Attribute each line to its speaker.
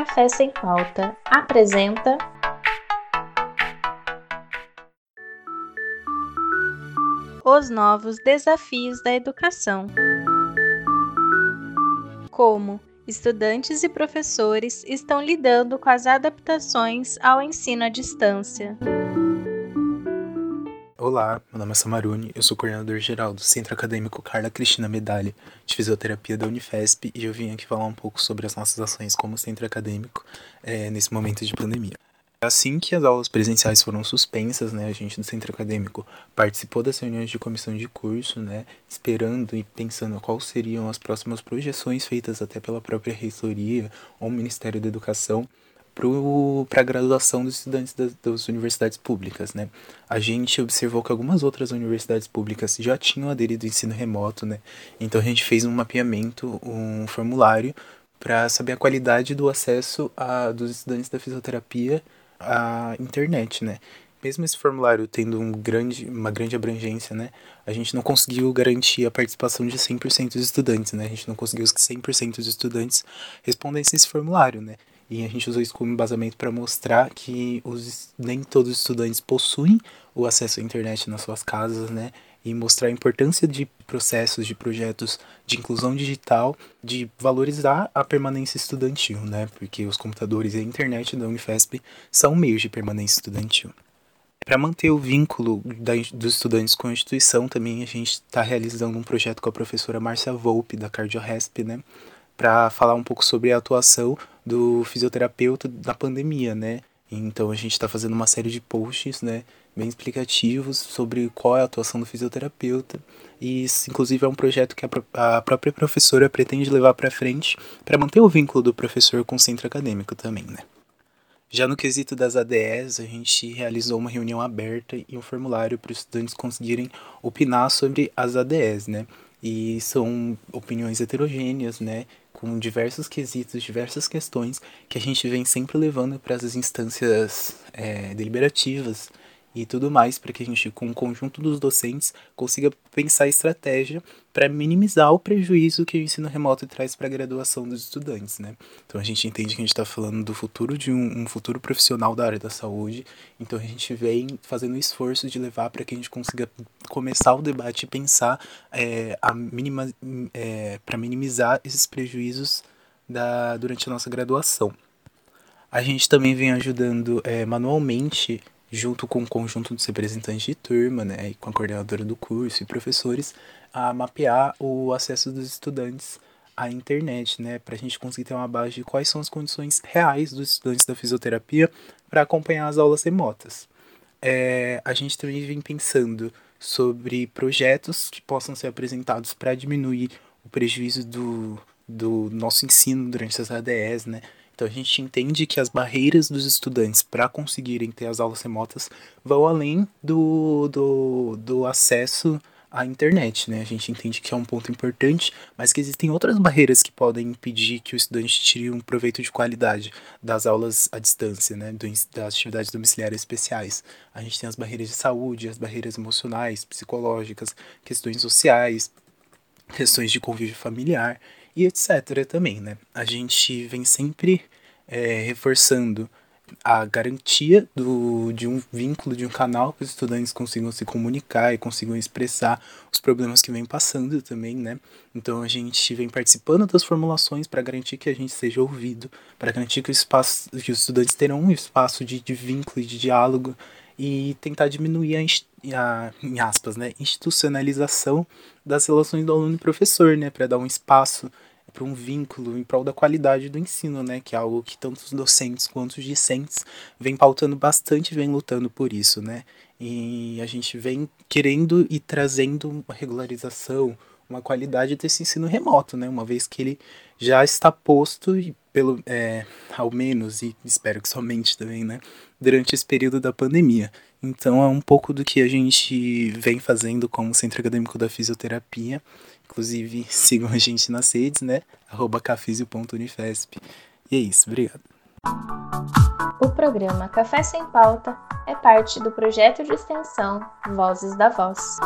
Speaker 1: Café Sem Pauta apresenta. Os novos desafios da educação. Como estudantes e professores estão lidando com as adaptações ao ensino à distância.
Speaker 2: Olá, meu nome é Samaruni, eu sou coordenador geral do Centro Acadêmico Carla Cristina Medalha de Fisioterapia da Unifesp e eu vim aqui falar um pouco sobre as nossas ações como centro acadêmico é, nesse momento de pandemia. Assim que as aulas presenciais foram suspensas, né, a gente do centro acadêmico participou das reuniões de comissão de curso, né, esperando e pensando quais seriam as próximas projeções feitas até pela própria reitoria ou Ministério da Educação para a graduação dos estudantes das, das, universidades públicas, né? A gente observou que algumas outras universidades públicas já tinham aderido ao ensino remoto, né? Então a gente fez um mapeamento, um formulário para saber a qualidade do acesso a, dos estudantes da fisioterapia à internet, né? Mesmo esse formulário tendo um grande, uma grande abrangência, né, a gente não conseguiu garantir a participação de 100% dos estudantes, né? A gente não conseguiu que 100% dos estudantes respondessem esse formulário, né? E a gente usou isso como embasamento para mostrar que os, nem todos os estudantes possuem o acesso à internet nas suas casas, né? E mostrar a importância de processos, de projetos de inclusão digital, de valorizar a permanência estudantil, né? Porque os computadores e a internet da Unifesp são meios de permanência estudantil. Para manter o vínculo da, dos estudantes com a instituição, também a gente está realizando um projeto com a professora Márcia Volpe, da CardioResp, né? Para falar um pouco sobre a atuação do fisioterapeuta na pandemia, né? Então a gente está fazendo uma série de posts, né, bem explicativos sobre qual é a atuação do fisioterapeuta. E isso, inclusive, é um projeto que a, a própria professora pretende levar para frente para manter o vínculo do professor com o centro acadêmico também, né? Já no quesito das ADS, a gente realizou uma reunião aberta e um formulário para os estudantes conseguirem opinar sobre as ADS, né? E são opiniões heterogêneas, né? Com diversos quesitos, diversas questões que a gente vem sempre levando para as instâncias é, deliberativas e tudo mais, para que a gente, com o conjunto dos docentes, consiga pensar estratégia para minimizar o prejuízo que o ensino remoto traz para a graduação dos estudantes, né? Então a gente entende que a gente está falando do futuro de um, um, futuro profissional da área da saúde, então a gente vem fazendo o esforço de levar para que a gente consiga começar o debate e pensar é, minima, é, para minimizar esses prejuízos da, durante a nossa graduação. A gente também vem ajudando é, manualmente junto com o conjunto dos representantes de turma, né, e com a coordenadora do curso e professores, a mapear o acesso dos estudantes à internet, né, para a gente conseguir ter uma base de quais são as condições reais dos estudantes da fisioterapia para acompanhar as aulas remotas. É, a gente também vem pensando sobre projetos que possam ser apresentados para diminuir o prejuízo do, do nosso ensino durante as ADS, né, então a gente entende que as barreiras dos estudantes para conseguirem ter as aulas remotas vão além do, do, do acesso à internet, né? A gente entende que é um ponto importante, mas que existem outras barreiras que podem impedir que o estudante tire um proveito de qualidade das aulas à distância, né? Das atividades domiciliares especiais. A gente tem as barreiras de saúde, as barreiras emocionais, psicológicas, questões sociais, questões de convívio familiar e etc. também, né? A gente vem sempre é, reforçando a garantia do, de um vínculo, de um canal que os estudantes consigam se comunicar e consigam expressar os problemas que vem passando também, né? Então a gente vem participando das formulações para garantir que a gente seja ouvido, para garantir que, o espaço, que os estudantes terão um espaço de, de vínculo e de diálogo e tentar diminuir a, a, em aspas, né, institucionalização das relações do aluno e professor, né, para dar um espaço para um vínculo em prol da qualidade do ensino, né, que é algo que tanto os docentes quanto os discentes vêm pautando bastante, vêm lutando por isso, né, e a gente vem querendo e trazendo regularização, uma qualidade desse ensino remoto, né, uma vez que ele já está posto e pelo é, ao menos e espero que somente também, né, durante esse período da pandemia. Então é um pouco do que a gente vem fazendo como Centro Acadêmico da Fisioterapia. Inclusive, sigam a gente nas redes, né? Arroba cafisio.unifesp. E é isso, obrigado.
Speaker 1: O programa Café Sem Pauta é parte do projeto de extensão Vozes da Voz.